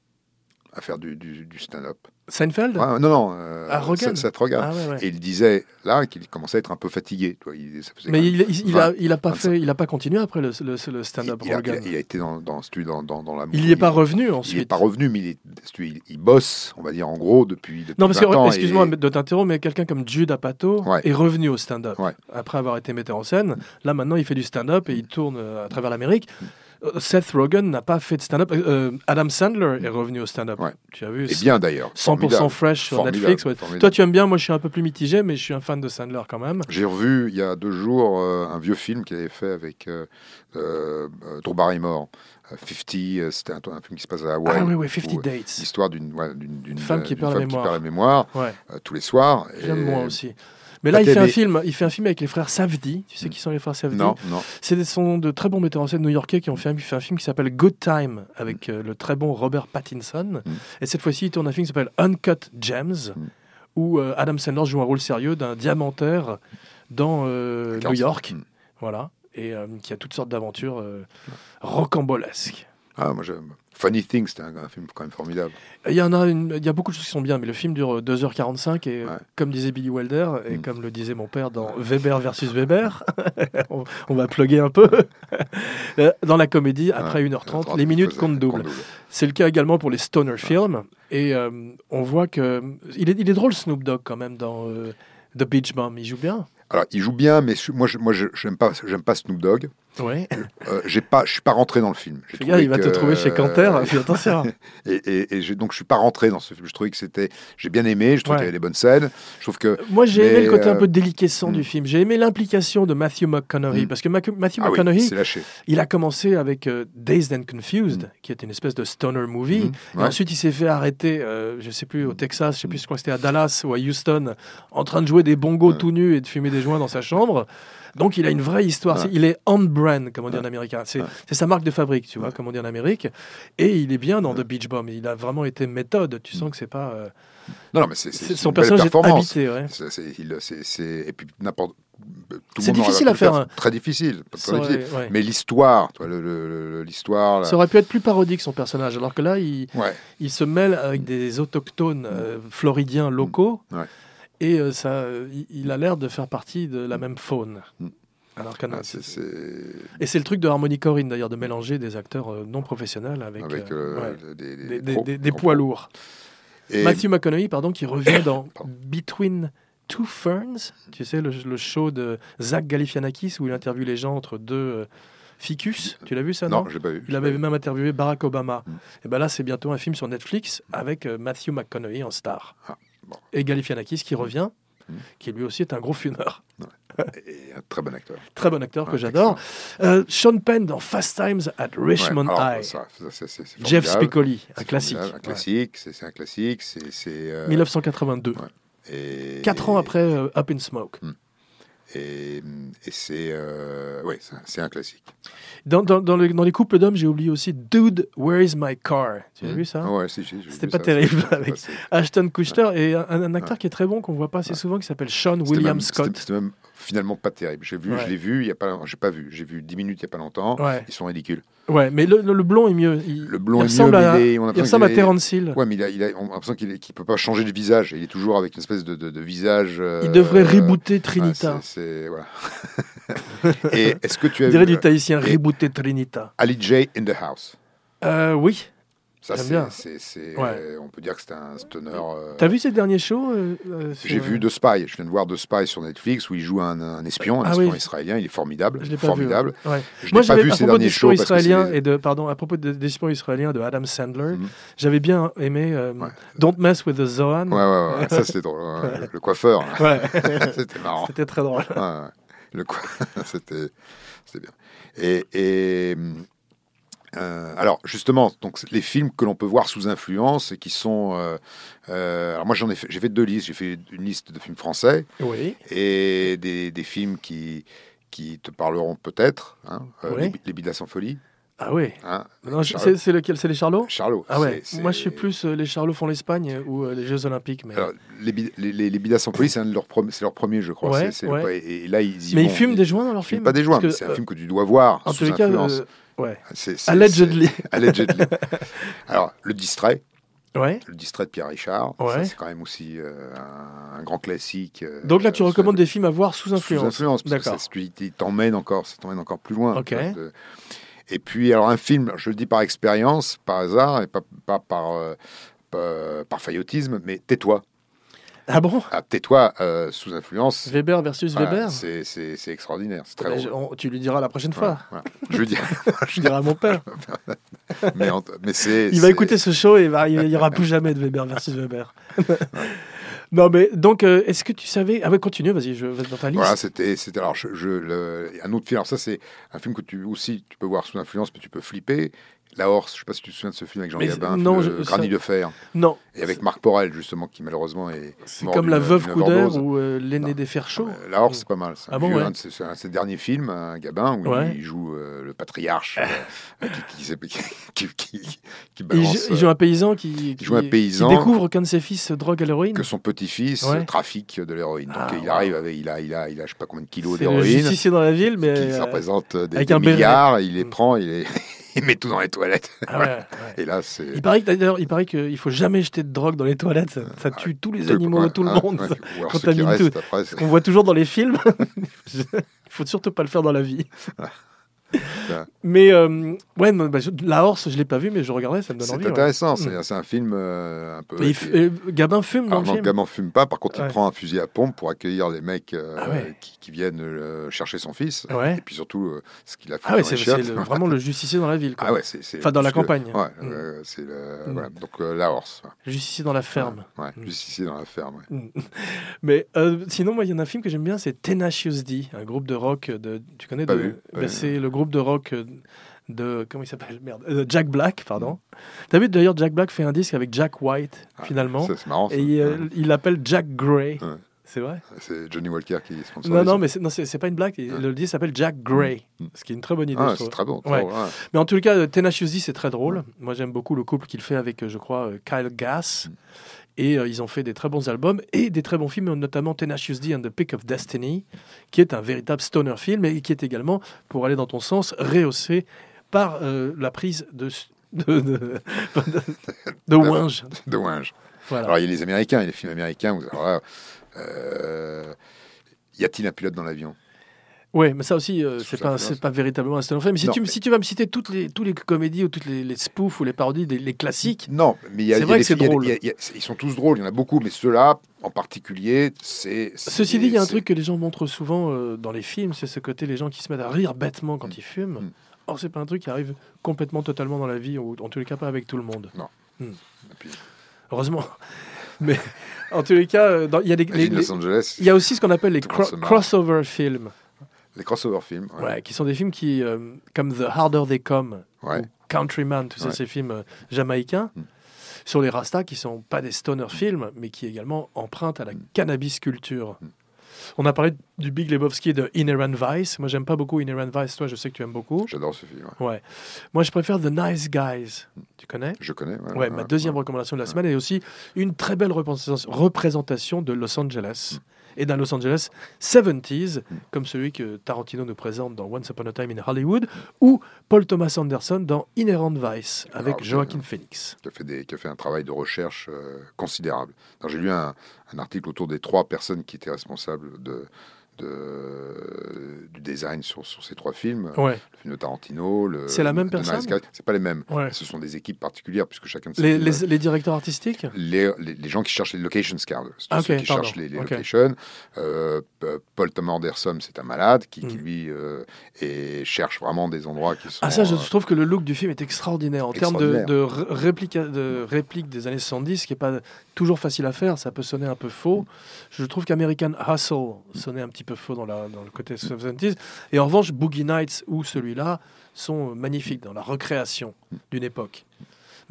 à faire du, du- du stand-up. Seinfeld Ouais, non, non, euh, Ah. Seth- Rogen. Ah ouais, ouais. Et il disait là qu'il commençait à être un peu fatigué. il- ça Mais il, il, il 20, a, il a pas 25. fait, il a pas continué après le, le, le stand-up il, il a, Rogan. il a- il a été dans, dans, dans, dans, dans la. Il y est pas revenu Il ensuite. n'est pas revenu, mais il, est, il, il bosse, on va dire, en gros, depuis, depuis Non, parce que, 20 ans. excuse-moi et- de t'interrompre, mais quelqu'un comme Jude Apatow est revenu au stand-up. Après avoir été metteur en scène, là maintenant il fait du stand-up et il tourne euh, à travers l'Amérique. Euh, Seth Rogen n'a pas fait de stand-up. Euh, Adam Sandler est revenu au stand-up. Ouais. Tu as vu Et bien d'ailleurs. 100% formidable, fresh sur formidable, Netflix. ouais. formidable. Toi tu aimes bien, moi je suis un peu plus mitigé, mais je suis un fan de Sandler quand même. J'ai revu il y a deux jours euh, un vieux film qu'il avait fait avec euh, euh, euh, Drew Barrymore. Euh, 50, euh, c'était un, un film qui se passe à Hawaï. ah oui, oui, 50 où, euh, Dates. L'histoire d'une femme qui perd la mémoire. perd la mémoire Ouais, euh, tous les soirs. j'aime moi aussi. Mais là, il Bah, fait, un film, il fait un film avec les frères Safdie. Tu sais qui sont les frères Safdie Non, non. C'est des sont de très bons metteurs en scène new-yorkais qui ont fait un, fait un film qui s'appelle Good Time avec euh, le très bon Robert Pattinson. Mm. Et cette fois-ci, il tourne un film qui s'appelle Uncut Gems, Mm. où euh, Adam Sandler joue un rôle sérieux d'un diamantaire dans euh, New 45. York. Mm. Voilà. Et qui a toutes sortes d'aventures rocambolesques. Ah, moi j'aime. Funny Things, c'était un, un film quand même formidable. Il y en a, une- il y a beaucoup de choses qui sont bien, mais le film dure euh, 2h45 et Ouais. comme disait Billy Wilder et Mm. comme le disait mon père dans Weber versus Weber, on, on va plugger un peu. Euh, dans la comédie, après Ouais, 1h30, euh, les minutes comptent double. C'est le cas également pour les stoner films et euh, on voit que il est, il est drôle Snoop Dogg quand même dans euh, The Beach Bum, il joue bien? Alors, il joue bien, mais moi, je, moi, j'aime pas, pas Snoop Dogg. Ouais. Euh, j'ai pas, je suis pas rentré dans le film. Il va te trouver chez Canter, fais attention. Et, et, et donc je suis pas rentré dans ce film. Je trouvais que c'était, j'ai bien aimé. Je trouve Ouais. qu'il y avait des bonnes scènes. Je trouve que Moi, j'ai aimé le côté un euh, peu déliquescent hmm. du film. J'ai aimé l'implication de Matthew McConaughey Hmm. parce que Matthew ah McConaughey. Il a commencé avec euh, Dazed and Confused, qui est une espèce de stoner movie. Et ouais. ensuite, il s'est fait arrêter, euh, je sais plus, au Texas, je sais plus, je crois que c'était à Dallas ou à Houston, en train de jouer des bongos tout nus et de fumer des joints dans sa chambre. Donc, il a une vraie histoire. Ouais. Il est on-brand, comme on dit en américain. C'est Ouais. sa marque de fabrique, tu vois, comme on dit en Amérique. Et il est bien dans The Beach Bum. Il a vraiment été méthode. Tu sens que c'est pas. euh, Non, non, mais c'est, son personnage est habité. C'est, et puis n'importe. C'est difficile à faire, hein. Très difficile. pas Ça très aurait- difficile. ouais. Mais l'histoire, l'histoire. Ça aurait pu être plus parodique son personnage, alors que là, il, Ouais. il se mêle avec des autochtones euh, floridiens locaux Ouais. Et euh, ça, il, a l'air de faire partie de la même faune. Mm. Alors Ah, c'est, c'est- Et c'est le truc de Harmony Corinne d'ailleurs, de mélanger des acteurs euh, non professionnels avec, avec euh, ouais, des, des, des, des- pros, des- des grands poids lourds. Et- Matthew McConaughey, pardon, qui revient dans. Between Two Ferns, tu sais, le, le show de Zach Galifianakis où il interviewe les gens entre deux euh, ficus. Tu l'as vu ça, non, non, j'ai pas vu. Il avait même interviewé Barack Obama. Mm. Et ben là, c'est bientôt un film sur Netflix avec Matthew McConaughey en star. Ah, bon. Et Galifianakis qui revient, Mm. qui lui aussi est un gros fumeur. Et un très bon acteur. Très bon acteur que Ouais, j'adore. Euh, Sean Penn dans Fast Times at Richmond Ouais, alors, High. ça, ça, Jeff. Spicoli, un classique. Un classique, c'est un classique. C'est, c'est, euh, 1982. Ouais. et- Quatre ans après euh, Up in Smoke. Et, et c'est, euh, ouais, c'est un- classique. Dans, dans, dans, le- dans les couples d'hommes, j'ai oublié aussi Dude, Where is my car? Tu as Mm. vu ça? Ouais, si, si, j'ai C'était pas ça, terrible avec- Ashton Kutcher et un, un acteur qui est très bon qu'on voit pas assez souvent qui s'appelle Sean William même- Scott. C'était c'était même finalement pas terrible. J'ai vu, Ouais. je l'ai vu, il y a pas, j'ai pas vu, j'ai vu 10 minutes il y a pas longtemps. Ouais. Ils sont ridicules. Ouais, mais le, le blond est mieux. Il, Le blond il est mieux, à, mais il on a il ressemble à Terence Hill. Ouais, mais il a, il a- on a l'impression qu'il ne peut pas changer de visage. Il est toujours avec une espèce de, de- de visage. euh, Il devrait euh, rebooter Trinita. c'est- c'est- voilà. Et est-ce que tu as vu du tahitien, rebooter Trinita. Ali J in the House Euh, oui. Ça, c'est, Ouais. euh, on peut dire que c'est un stoner. euh, T'as vu ses derniers shows euh, euh, J'ai vu The Spy. Je viens de voir The Spy sur Netflix où il joue un, un espion, un Ah espion oui. israélien. Il est formidable. Je l'ai formidable. vu. ouais. Je Moi, n'ai pas vu propos derniers shows les- et de pardon à propos de- d'espions israéliens de Adam Sandler, Mhm. j'avais bien aimé Ouais. Don't Mess with the Zohan. Ouais, ouais, ouais. Ça, c'est drôle. Le coiffeur, Ouais. c'était marrant. C'était très drôle. Le C'était c'était bien. Et, et, euh, alors justement, donc les films que l'on peut voir sous influence et qui sont. euh, euh, alors moi j'en ai fait, j'ai fait deux listes. J'ai fait une liste de films français Oui. et des, des films qui qui te parleront peut-être. Hein, Oui. les, les la Symphonie. Ah oui. Hein, c'est lequel? C'est les Charlots? Charlot. Ah ouais. Moi, je suis plus euh, les Charlots font l'Espagne ou euh, les Jeux Olympiques. Mais, Alors, les, les, les, de la Symphonie, c'est c'est leur premier, je crois. Ouais, le- et, et là, ils y mais ils fument des joints dans fument films? pas des joints, c'est un film que tu dois voir En sous tous les cas, influence. ouais. C'est- Allegedly. Alors, le distrait, Ouais. le distrait de Pierre Richard, Ouais. c'est quand même aussi euh, un, un grand classique. euh, Donc là, tu euh, recommandes sous- des films à voir sous sous influence. influence, parce que D'accord. il t'emmène encore, ça t'emmène encore plus loin. Ok. De- Et puis, alors un film, je le dis par expérience, par hasard, et pas, pas par, euh, pas- par faillotisme, mais tais-toi. Ah bon? Ah, tais-toi euh, sous influence. Weber versus voilà, Weber? c'est- c'est c'est extraordinaire, c'est très Ben, drôle. je- on- Tu lui diras la prochaine fois. voilà. Je veux dire, Je dirai à mon père. mais, en- mais c'est. Il va écouter ce show et il va- il n'y aura plus jamais de Weber versus Weber. non, mais donc, euh, est-ce que tu savais. Ah ouais, continue, vas-y, je vais dans ta liste. Voilà, c'était, c'était alors je, je- le- un autre film. Alors ça, c'est un film que tu aussi tu peux voir sous influence, mais tu peux flipper. La Horse, je sais pas si tu te souviens de ce film avec Jean Mais Gabin, non, je- ça- Granit de fer, Non, et avec Marc Porel justement, qui malheureusement est c'est comme La Veuve Couder ou euh, L'aîné des fers chauds. Euh, La Horse, c'est pas mal. C'est un, Ah bon, vieux- ouais. un de ses, un de ses derniers films, un Gabin, où Ouais. il joue euh, le patriarche euh, qui, qui, s'est- qui, qui, qui Il, balance joue- il joue un paysan qui, joue un paysan. découvre qu'un de ses fils drogue à l'héroïne. que son petit-fils Ouais. trafique de l'héroïne. Donc Ah, il arrive avec, il a, il a, il a, je sais pas combien de kilos d'héroïne. justicier dans la ville, mais. ça euh, représente des, avec des un milliards, il les Mm. prend, il, les- il met tout dans les toilettes. ah ouais, ouais. Et là, c'est. Il paraît d'ailleurs, il paraîil qu'il faut jamais jeter de drogue dans les toilettes. Ça, ça tue tous les animaux, tout le monde. qui contamine tout. après, On voit toujours dans les films. Il faut surtout pas le faire dans la vie. Mais euh, ouais, bah, la Horse, je l'ai pas vu, mais je regardais, ça me donne c'est envie. ouais. intéressant. Mm. C'est c'est un film euh, un peu. Et qui- euh, Gabin fume dans Alors, le non, film. Gabin fume pas. Par contre, Ouais. il prend un fusil à pompe pour accueillir les mecs euh, Ah ouais. qui, qui viennent chercher son fils. Ouais. Et puis surtout, ce qu'il a fait Ah c'est c'est vraiment le justicier dans la ville. Quoi. Ah ouais, c'est. c'est- Enfin, dans la campagne. Ouais, Mm. euh, c'est le. Mm. Voilà. Donc, la horse. justicier dans la ferme. Ouais, Mm. juste ici dans la ferme. Mm. Mais sinon, moi, il y en a un film que j'aime bien, c'est Tenacious D, un groupe de rock de. Tu connais de- ouais. C'est le groupe de rock euh, de. Comment il s'appelle? Merde. euh, Jack Black, pardon. T'as vu d'ailleurs, Jack Black fait un disque avec Jack White, Ah, finalement. C'est marrant. ça. Et il, euh, Ouais. il l'appelle Jack Gray. Ouais. C'est vrai? C'est Johnny Walker qui sponsorise. Non, non, mais c'est, non, c'est, c'est pas une blague. Le disque s'appelle Jack Gray, Mm. ce qui est une très bonne idée. Ah, c'est très bon. très Ouais. ouais. Mais en tout cas, Tenacious D, c'est très drôle. Moi, j'aime beaucoup le couple qu'il fait avec, je crois, Kyle Gass. Mm. Et euh, ils ont fait des très bons albums et des très bons films, notamment Tenacious D and the Pick of Destiny, qui est un véritable stoner film et qui est également, pour aller dans ton sens, rehaussé par euh, la prise de, de, de, de, de Winge. De Winge. Voilà. Alors, il y a les Américains, il y a les films américains. Où, alors là, euh, y a-t-il un pilote dans l'avion? Oui, mais ça aussi, euh, c'est pas, influence. c'est pas véritablement un film. Mais si, Non, tu, mais- si tu vas me citer toutes les, tous les comédies ou toutes les, les spoofs ou les parodies, les classiques, Non, mais il y a, C'est vrai que c'est y a- drôle. il y a- il y a- ils sont tous drôles, il y en a beaucoup, mais ceux-là, en particulier, c'est. Ceci dit, il y a un truc que les gens montrent souvent euh, dans les films, c'est ce côté les gens qui se mettent à rire bêtement quand ils fument. Mm. Or, c'est pas un truc qui arrive complètement, totalement dans la vie, ou en tous les cas pas avec tout le monde. Et puis, Heureusement. Mais en tous les cas, euh, il y a des, les- Los Angeles, y a aussi ce qu'on appelle les cro- crossover films, les crossover films. ouais. ouais, qui sont des films qui, euh, comme The Harder They Come, Ouais. ou Countryman, tous Ouais. ces films euh, jamaïcains, Mm. sur les Rastas, qui sont pas des stoner films, mais qui également empruntent à la Mm. cannabis culture. Mm. On a parlé du Big Lebowski et de Inherent Vice. Moi, j'aime pas beaucoup Inherent Vice. Toi, je sais que tu aimes beaucoup. J'adore ce film. ouais. Ouais. Moi, je préfère The Nice Guys. Tu connais? Je connais. Ouais, Ouais, ma deuxième recommandation de la semaine est aussi une très belle représentation- représentation de Los Angeles. Et d'un Los Angeles 70s, comme celui que Tarantino nous présente dans Once Upon a Time in Hollywood, ou Paul Thomas Anderson dans Inherent Vice, avec Alors, Joaquin Phoenix. qui a fait, des, qui a fait un travail de recherche euh, considérable. J'ai lu un, un article autour des trois personnes qui étaient responsables de, de- du design sur, sur ces trois films. Ouais. Le film de Tarantino, le. C'est la même personne. C'est pas les mêmes. Ouais. Ce sont des équipes particulières puisque chacun de ces Les, films- les- directeurs artistiques? Les, les- gens qui cherchent les location scouts, Ah, ceux ok, qui pardon. cherchent les, locations. Euh, Paul Thomas Anderson, c'est un malade qui, qui, Mm. lui euh, et cherche vraiment des endroits qui sont. Ah ça, je euh, trouve que le look du film est extraordinaire en termes de, Extraordinaire. de, ré- réplica- de répliques des années 70, ce qui n'est pas toujours facile à faire, ça peut sonner un peu faux. Je trouve qu'American Hustle sonnait un petit peu faux dans, dans le côté 70s. Et en revanche, Boogie Nights ou celui-là sont magnifiques dans la recréation d'une époque.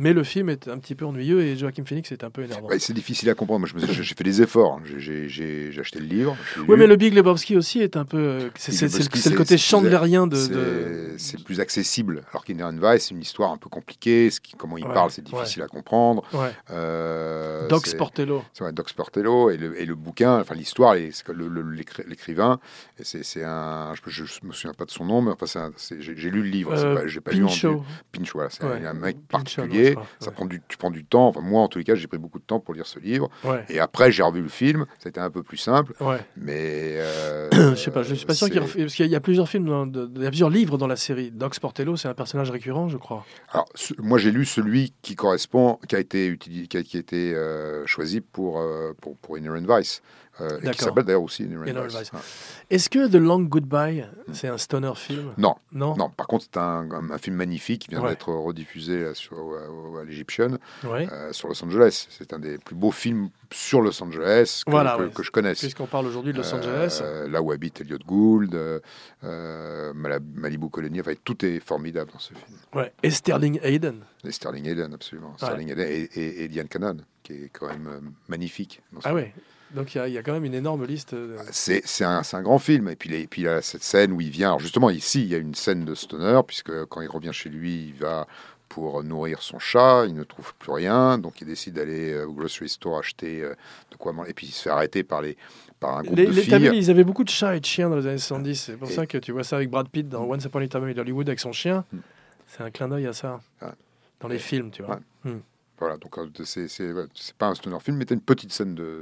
Mais le film est un petit peu ennuyeux et Joaquin Phoenix est un peu énervant. ouais, c'est difficile à comprendre. Moi, j'ai fait des efforts. hein. J'ai- acheté le livre. Oui, mais le Big Lebowski aussi est un peu. euh, C'est le, côté chandlerien de. C'est de- c'est plus accessible. Alors qu'Inherent Vice, c'est une histoire un peu compliquée. Ce qui, comment il Ouais, parle, c'est difficile à comprendre. Euh, Doc Sportello. Doc Sportello et le, et le bouquin, enfin l'histoire, l'écrivain, c'est un, je, je me souviens pas de son nom, mais enfin j'ai lu le livre, Euh, pas- lu en Pinchot. Pinch, voilà, c'est un, un mec Pinchot, particulier. Ça ouais. prend du, tu prends du temps. Enfin moi en tous les cas, j'ai pris beaucoup de temps pour lire ce livre. Ouais. Et après j'ai revu le film, c'était un peu plus simple, Ouais. mais euh, Je sais pas, je suis pas sûr qu'il refait- parce qu'il y a- plusieurs films, dans- il y a plusieurs livres dans la série. Doc Sportello, c'est un personnage récurrent, je crois. Alors, ce- moi, j'ai lu celui qui correspond, qui a été, utilisé, qui a, qui a été euh, choisi pour, euh, pour, pour Inherent Vice. Euh, et qui s'appelle d'ailleurs aussi Vice. Est-ce que The Long Goodbye, c'est un stoner film? Non, Non? non. Par contre, c'est un, film magnifique qui vient Ouais. d'être rediffusé sur, au- à l'Egyptian Ouais. euh, sur Los Angeles. C'est un des plus beaux films sur Los Angeles que, Voilà, que, ouais. que je connaisse. Puisqu'on parle aujourd'hui de Los Angeles. Euh, là où habite Elliot Gould, euh, euh, Malibu Colony, enfin, tout est formidable dans ce film. Ouais. Et Sterling Hayden. Et Sterling Hayden, absolument. Sterling Hayden et, et, et Diane Cannon, qui est quand même euh, magnifique. dans ce Ah film. ouais. Donc il y a- il y, a quand même une énorme liste. euh, C'est c'est un, c'est un grand film. Et puis, les- et puis il y a cette scène où il vient. Alors justement, ici, il y a une scène de stoner, puisque quand il revient chez lui, il va pour nourrir son chat. Il ne trouve plus rien. Donc il décide d'aller euh, au grocery store acheter euh, de quoi manger. Et puis il se fait arrêter par, les, par un groupe Les, de les- filles. ils avaient beaucoup de chats et de chiens dans les années 70. C'est pour Et- ça que tu vois ça avec Brad Pitt dans Once Upon a Time in Hollywood avec son chien. Mm. C'est un clin d'œil à ça. Ouais. Dans les films, tu vois. Voilà, donc euh, c'est c'est ouais, c'est pas un stoner film, mais t'as une petite scène de,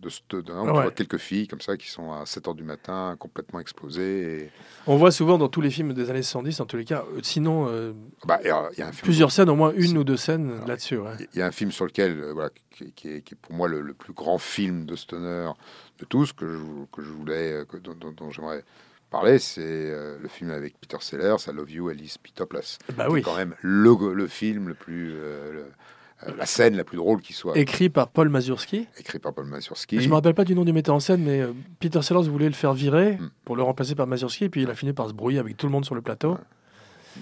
de stoner. Ouais. vois quelques filles comme ça qui sont à 7 h du matin, complètement explosées. Et... On voit souvent dans tous les films des années 70, en tous les cas. euh, Sinon, euh, Bah, et, euh, y a un film plusieurs scènes, au moins une ou deux scènes là-dessus. ouais. Il y a un film sur lequel, euh, voilà, qui, qui est, qui est pour moi le, le plus grand film de stoner de tous, que je, que je voulais, que, dont, dont- dont j'aimerais parler, c'est euh, le film avec Peter Sellers, I Love You, Alice Pitoplas. Bah oui. quand même le, le film le plus, euh, le- euh, la scène la plus drôle qui soit, Écrit par Paul Mazurski. écrit par Paul Mazursky. Je me rappelle pas du nom du metteur en scène, mais euh, Peter Sellers voulait le faire virer Mm. pour le remplacer par Mazurski, et puis il a fini par se brouiller avec tout le monde sur le plateau.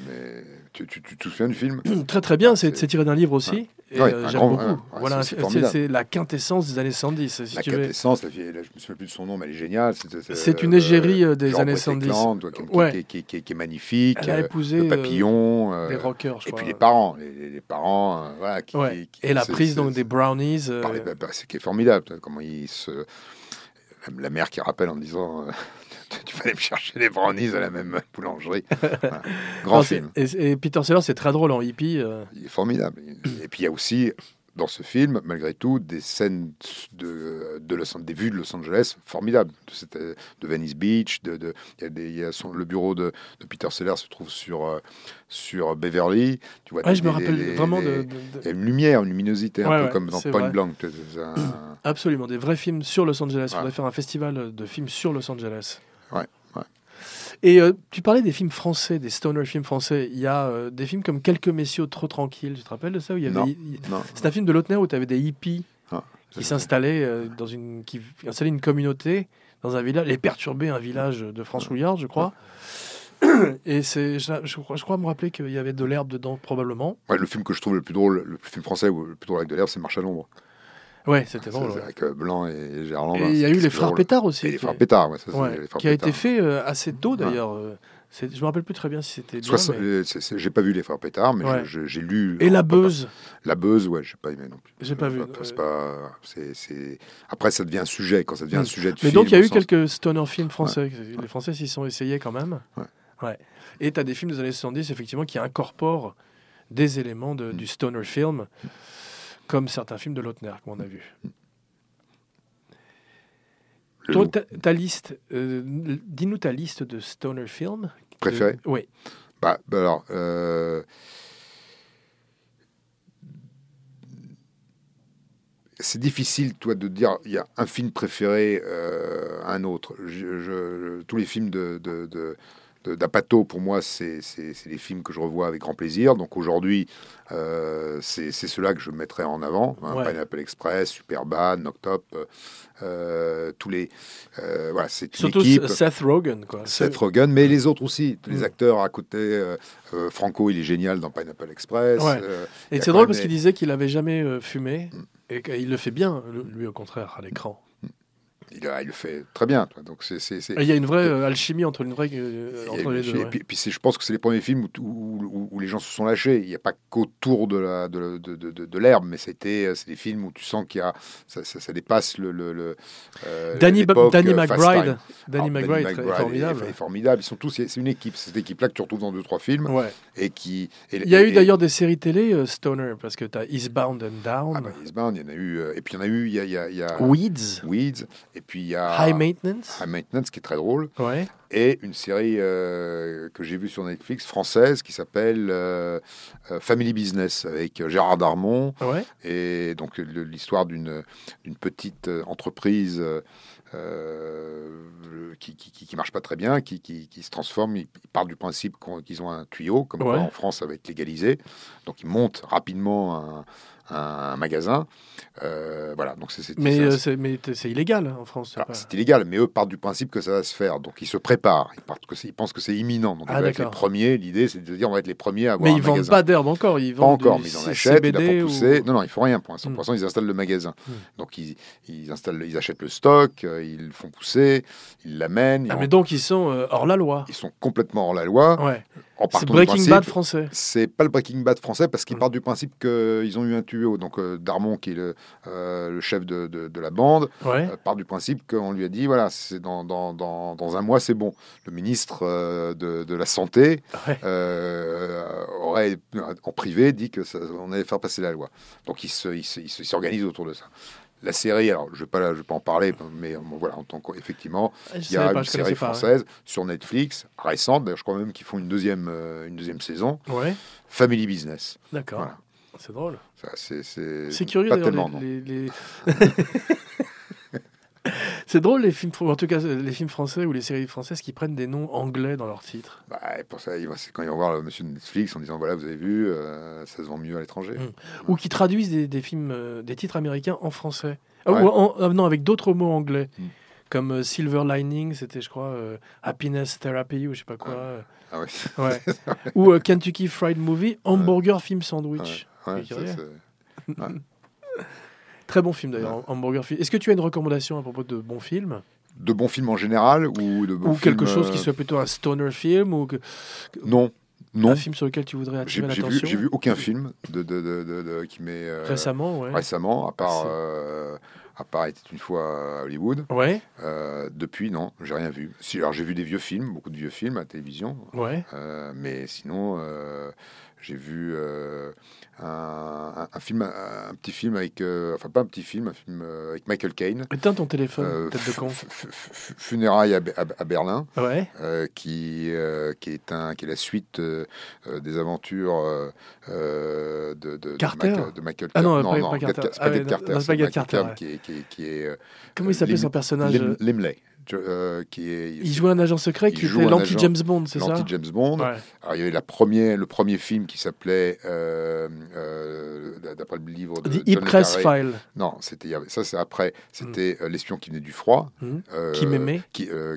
Mais tu, tu, tu te souviens du film Très très bien, c'est C'est- tiré d'un livre aussi. Et Ouais, euh, j'aime beaucoup. ouais, ouais, voilà, c'est- la quintessence des années 70. Si La tu veux. quintessence, la vieille, là, je me souviens plus de son nom, mais elle est géniale. C'est, C'est une égérie, euh, des Jean années Brettécland, 70. toi, qui, qui- Ouais. est magnifique. Elle a euh, épousé le euh, papillon. euh, des rockers, je et crois. puis les parents, les, parents, euh, voilà, Ouais. Et la prise donc des brownies. euh, bah, bah, c'est qui est formidable, comment il se, la, mère qui rappelle en disant, euh, tu vas aller me chercher des brownies à la même boulangerie. Voilà. Grand non, film, Et, et Peter Sellers, c'est très drôle en hippie. euh, il est formidable. Et puis il y a aussi dans ce film, malgré tout, des scènes de, de Los, des vues de Los Angeles formidables. De, Venice Beach, de, de- il y a des- il y a son- le bureau de, de Peter Sellers se trouve sur, euh, sur Beverly. Tu vois, Ouais, des- je me rappelle des- vraiment des- de, de- Il y a une lumière, une luminosité, un peu ouais, comme dans Point. C'est un- Absolument, des vrais films sur Los Angeles. Ouais. faudrait faire un festival de films sur Los Angeles. Ouais, ouais. Et euh, tu parlais des films français, des stoner films français. Il y a euh, des films comme Quelques messieurs trop tranquilles. Tu te rappelles de ça où il y avait, Non. Non. C'est un film de Lautner où tu avais des hippies Ah, qui s'installaient euh, dans une, qui installaient une communauté dans un village, et perturbaient un village de Franche-Louillarde, je crois. Et c'est, je, je crois, je crois me rappeler qu'il y avait de l'herbe dedans, probablement. Ouais, le film que je trouve le plus drôle, le film français ou le plus drôle avec de l'herbe, c'est Marche à l'ombre. Ouais, c'était drôle. c'est. Avec euh, Blanc et Gérard Et il y a eu les frères. Pétard aussi. Les frères Pétard, qui a été fait euh, assez tôt d'ailleurs. euh, Je me rappelle plus très bien si c'était mais- euh, J'ai pas vu les frères Pétard, mais Ouais. j'ai lu. Et la buzz. La buzz, ouais, j'ai pas aimé non plus. J'ai pas vu, C'est ouais. pas. c'est- Après, ça devient un sujet. Quand ça devient un sujet de Mais film, donc il y a eu sens- quelques stoner films français. Les Français s'y sont essayés quand même. Ouais. Et tu as des films des années 70 effectivement qui incorporent des éléments de- du stoner film, comme certains films de Lautner qu'on a vus. Toi, ta, ta liste, euh, dis-nous ta liste de stoner films. Préféré Euh, Oui. Bah, bah alors. euh, C'est difficile, toi, de dire il y a un film préféré euh, à un autre. Je- je- tous les films de, de, de- de- d'Apato, pour moi, c'est, des films que je revois avec grand plaisir. Donc aujourd'hui, euh, c'est, ceux-là que je mettrais en avant. hein, Ouais. Pineapple Express, Superbad, Noctop, euh, euh, tous les. euh, voilà, c'est une Surtout équipe. Seth Rogen. Quoi. Seth Rogen, mais les autres aussi, les Mm. acteurs à côté. euh, Franco, il est génial dans Pineapple Express. Ouais. Et il c'est drôle parce qu'il disait qu'il avait jamais fumé Mm. et qu'il le fait bien, lui au contraire, à l'écran. Il, a- il le fait très bien. toi. Donc c'est, c'est, Il y a une vraie euh, alchimie entre, une vraie, euh, entre les deux. et ouais. puis, c'est- je pense que c'est les premiers films où, où- où- où les gens se sont lâchés. Il n'y a pas qu'autour de, la, de, de, de- l'herbe, mais c'était, euh, c'est des films où tu sens qu'il y a, ça, ça- ça dépasse le. le, le, euh, Danny, Danny McBride. Danny McBride, est- formidable. est formidable. Ils sont tous, c'est une équipe. C'est cette équipe-là que tu retrouves dans deux trois films Ouais. et qui. et- Il y a et- eu d'ailleurs des séries télé Stoner parce que tu as Eastbound and Down, Ah bah, Eastbound, il y en a eu. et puis il y en a eu, il y a, il y a, il y a Weeds, Weeds, et puis il y a High Maintenance. High Maintenance, qui est très drôle, Ouais. et une série euh, que j'ai vue sur Netflix, française, qui s'appelle euh, euh, Family Business, avec Gérard Darmon, Ouais. et donc l'histoire d'une petite entreprise euh, qui, qui, marche pas très bien, qui, qui, qui se transforme. Ils, ils partent du principe qu'ils ont un tuyau, comme Ouais. en France ça va être légalisé. Donc ils montent rapidement un, un magasin. Euh, voilà, donc c'est Mais c'est- euh, c'est illégal hein, en France. c'est pas- c'est illégal, mais eux partent du principe que ça va se faire. Donc ils se préparent. Ils, partent que c'est- ils pensent que c'est imminent. Donc Ah, ils vont être les premiers. L'idée, c'est de dire on va être les premiers à avoir Mais un ils vendent magasin. pas d'herbe encore. Ils Pas vendent encore, du mais ils en achètent, ils la ou-. Non, non, ils font rien pour l'instant. Hmm. Pour l'instant, ils installent le magasin. Hmm. Donc ils, ils installent, ils achètent le stock, euh, ils le font pousser, ils l'amènent. Ah, mais donc ils sont euh, hors la loi. Ils sont complètement hors la loi. Ouais. C'est Breaking principe- Bad français. C'est pas le Breaking Bad français parce qu'ils Mm. partent du principe qu'ils ont eu un tuyau. Donc euh, Darmon, qui est le, euh, le chef de, de- de la bande, Ouais. euh, part du principe qu'on lui a dit voilà, c'est dans, dans, dans, dans un mois, c'est bon. Le ministre euh, de, de la Santé Ouais. aurait, en privé, dit que ça- on allait faire passer la loi. Donc il se- il se- il autour de ça. La série, alors je ne vais, pas je vais pas en parler, mais euh, bon, voilà, en tant qu'effectivement, il y a pas, une série connaissais pas, ouais. française sur Netflix, récente, d'ailleurs je crois même qu'ils font une deuxième, euh, une deuxième saison, Ouais. Family Business. D'accord. Voilà. C'est drôle. C'est curieux pas tellement, non. les- les- les- C'est drôle les films, en tout cas les films français ou les séries françaises qui prennent des noms anglais dans leurs titres. Bah, pour ça, quand ils vont voir le monsieur de Netflix en disant voilà, vous avez vu, euh, ça se vend mieux à l'étranger. Mm. Ou qui traduisent des, des films, euh, des titres américains en français. Ah, Ouais. Ou en- ah, non, avec d'autres mots anglais. Mm. Comme euh, Silver Lining, c'était, je crois, Happiness Therapy ou je sais pas quoi. euh, Ah ouais. Ouais. ou Kentucky Fried Movie, Hamburger Film Sandwich. Ouais, ça, Très bon film d'ailleurs, Hamburger Film. Est-ce que tu as une recommandation à propos de bons films? De bons films en général ou de bons Ou quelque films, chose qui euh, soit plutôt un stoner film ou que- Non, non. un film sur lequel tu voudrais attirer l'attention j'ai vu aucun film de, de, de, qui m'est euh, récemment ouais. récemment, à part, euh, à part était une fois à Hollywood. Ouais, Euh, depuis, non, j'ai rien vu. Si, alors j'ai vu des vieux films, beaucoup de vieux films à la télévision, ouais. mais sinon, j'ai vu un, un- film, un, petit film avec, euh, enfin pas un petit film, un film euh, avec Michael Caine. Éteins ton téléphone, euh, tête de con. fu- fu- fu- Funérailles à, à- à Berlin, Ouais, euh, qui, euh, qui, est un, qui est la suite euh, des aventures de, de, de Carter Michael- de Michael Ah non, Carter. pas- pas Get- Carter. c'est pas Ah non, Carter, non, pas Carter, Carter ouais. qui est, qui est, qui est, comment il s'appelait son personnage Lim- Limley, euh, qui est Il jouait un agent secret il qui joue était l'anti-James Bond, c'est ça l'anti-James Bond. Ouais. Alors, il y avait la première, le premier film qui s'appelait, euh, euh, d'après le livre de The Carré. File. Non, c'était ça c'est après. C'était euh, l'espion qui venait du froid. Euh, Qui m'aimait qui, euh,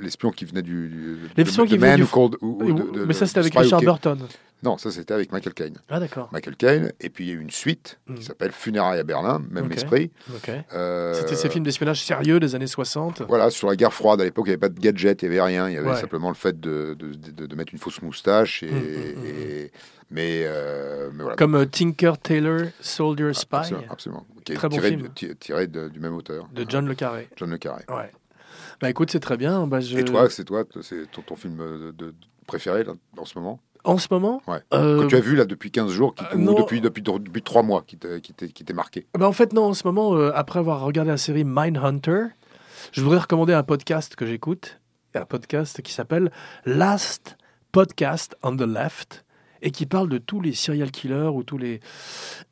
l'espion qui venait du. du L'espion qui venait Man du Who Called- ou- ou Oui, de- de- mais ça, c'était avec Richard Burton. Non, ça c'était avec Michael Caine. Ah, d'accord. Michael Caine, et puis il y a eu une suite Mm. qui s'appelle Funérailles à Berlin, même Ok. esprit. Euh, C'était ces films d'espionnage sérieux des années 60. Voilà, sur la guerre froide, à l'époque, il n'y avait pas de gadget, il n'y avait rien. Il y avait Ouais. simplement le fait de, de, de- de mettre une fausse moustache. Et, Mm, mm, et- mais, euh, mais voilà. Comme euh, Tinker Tailor Soldier Spy Absolument, absolument. Qui est Très bon tiré, film. de- ti- tiré de- du même auteur. de John Le Carré. John Le Carré. Ouais. Bah écoute, c'est très bien. Bah, je... Et toi, c'est toi, c'est ton, ton film de, de- préféré là, en ce moment? En ce moment Ouais. euh, Que tu as vu là depuis 15 jours, qui, euh, ou depuis, depuis, depuis 3 mois, qui t'est- qui marqué bah, En fait, non, en ce moment, euh, après avoir regardé la série Mindhunter, je voudrais recommander un podcast que j'écoute. Un podcast qui s'appelle Last Podcast on the Left et qui parle de tous les serial killers ou tous les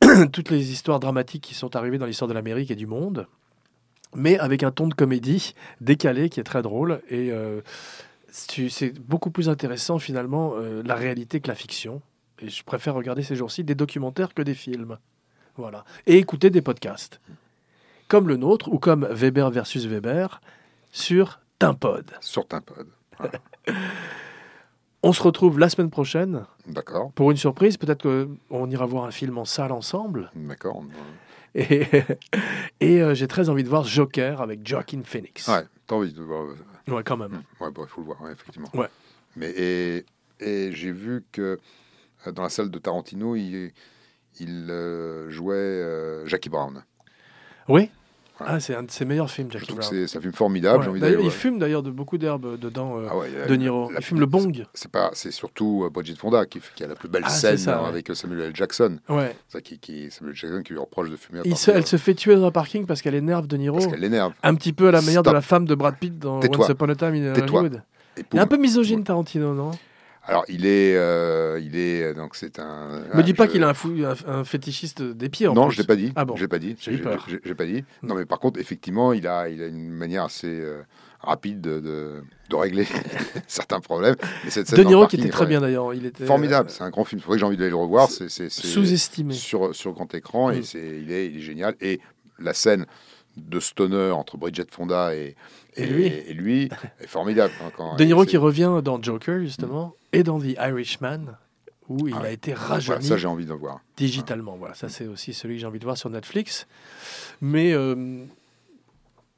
toutes les histoires dramatiques qui sont arrivées dans l'histoire de l'Amérique et du monde, mais avec un ton de comédie décalé qui est très drôle et euh, c'est beaucoup plus intéressant finalement euh, la réalité que la fiction. Et je préfère regarder ces jours-ci des documentaires que des films. Voilà. Et écouter des podcasts. Comme le nôtre ou comme Weber versus Weber sur Timpod. sur Timpod. Voilà. On se retrouve la semaine prochaine D'accord, pour une surprise. Peut-être qu'on ira voir un film en salle ensemble. d'accord. Et, et euh, j'ai très envie de voir Joker avec Joaquin Phoenix. Ouais, t'as envie de voir. Ouais, quand même. Ouais, bon, il faut le voir, ouais, effectivement. Ouais. Mais et, et j'ai vu que euh, dans la salle de Tarantino, il, il euh, jouait euh, Jackie Brown. Oui Voilà. Ah, c'est un de ses meilleurs films, Je Jackie trouve que Brown. c'est un film formidable. Ouais. J'ai envie il fume d'ailleurs de beaucoup d'herbes dedans, euh, Ah ouais, De Niro. la- il fume le bong. C'est pas, c'est surtout euh, Bridget Fonda qui, a la plus belle Ah, scène ça, hein, ouais. avec Samuel L. Jackson. Ouais. Ça, qui, qui, Samuel L. Jackson qui lui reproche de fumer. Il se- elle se fait tuer dans un parking parce qu'elle énerve De Niro. Parce qu'elle l'énerve. Un petit peu à la manière de la femme de Brad Pitt dans. Once Upon a Time in. Hollywood. Il est un peu misogyne Tarantino, non? Alors, il est, euh, il est, euh, donc c'est un. Me dis pas qu'il est un, fou, un, un fétichiste des pieds. En Non, plus. je l'ai pas dit. Ah bon Je l'ai pas dit. J'ai eu peur. j'ai- j'ai pas dit. Non, mais par contre, effectivement, il a, il a une manière assez euh, rapide de, de, de régler certains problèmes. Mais cette scène De Niro qui était très bien d'ailleurs. Il était Formidable. euh, C'est un grand film. C'est vrai que j'ai envie d'aller le revoir. C'est sous-estimé. sur sur grand écran et Mm. c'est, il est, il est génial. Et la scène de stoner entre Bridget Fonda et Et lui. et lui est formidable. hein, quand- De Niro qui revient dans Joker, justement, et dans The Irishman, où il Ah a été Voilà, rajeuni ça, j'ai envie de voir. digitalement. Voilà, ça c'est aussi celui que j'ai envie de voir sur Netflix. Mais euh,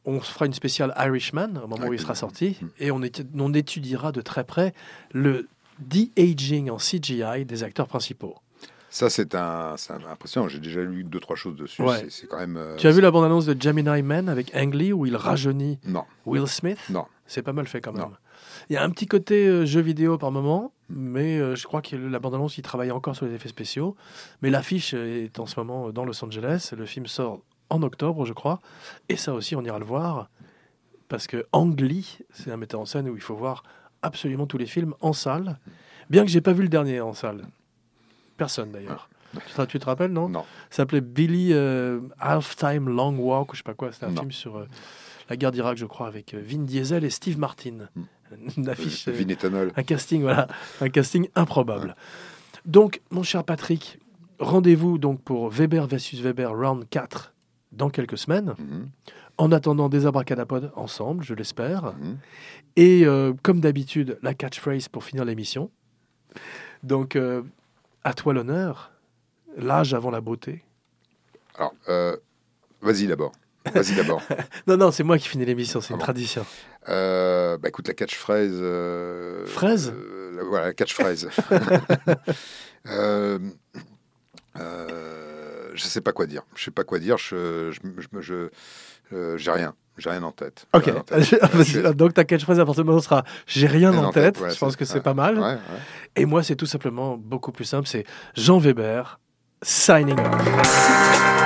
on fera une spéciale Irishman au moment où il sera sorti, Mm. et on étudiera de très près le de-aging en CGI des acteurs principaux. Ça, c'est un, impressionnant. J'ai déjà lu deux, trois choses dessus. Ouais. C'est- C'est quand même. euh, Tu as vu la bande-annonce de Gemini Man avec Ang Lee où il rajeunit Non, Will Smith? Non. C'est pas mal fait quand même. Non. Il y a un petit côté euh, jeu vidéo par moment, mais euh, je crois que la bande-annonce, il travaille encore sur les effets spéciaux. Mais l'affiche est en ce moment dans Los Angeles. Le film sort en octobre, je crois. Et ça aussi, on ira le voir. Parce que Ang Lee, c'est un metteur en scène où il faut voir absolument tous les films en salle. Bien que j'ai pas vu le dernier en salle. Personne d'ailleurs. Tu te- Tu te rappelles, non Non. Ça s'appelait Billy euh, Halftime Long Walk, ou je sais pas quoi. C'était un Non. film sur euh, la guerre d'Irak, je crois, avec euh, Vin Diesel et Steve Martin. Une affiche, euh, Vin Ethanol. un casting, voilà, un casting improbable. Donc, mon cher Patrick, rendez-vous donc pour Weber versus Weber round 4 dans quelques semaines. Mhm, En attendant des abracadapodes ensemble, je l'espère. mhm. Et euh, comme d'habitude, la catchphrase pour finir l'émission. Donc, euh, à toi l'honneur. L'âge avant la beauté. Alors, euh, vas-y d'abord. Vas-y d'abord. Non, non, c'est moi qui finis l'émission, c'est Ah une bon. tradition. Euh, bah écoute, la catchphrase. euh, Fraise euh, la- Voilà, la catchphrase. euh, je sais pas quoi dire. Je sais pas quoi dire. Je, je, je, je- j'ai rien. J'ai rien en tête. Ok, rien en tête. Je- donc ta catchphrase à partir de maintenant sera J'ai rien en tête. je pense que c'est ouais, pas mal. ouais. Et moi, c'est tout simplement beaucoup plus simple. C'est Jean Weber, signing off.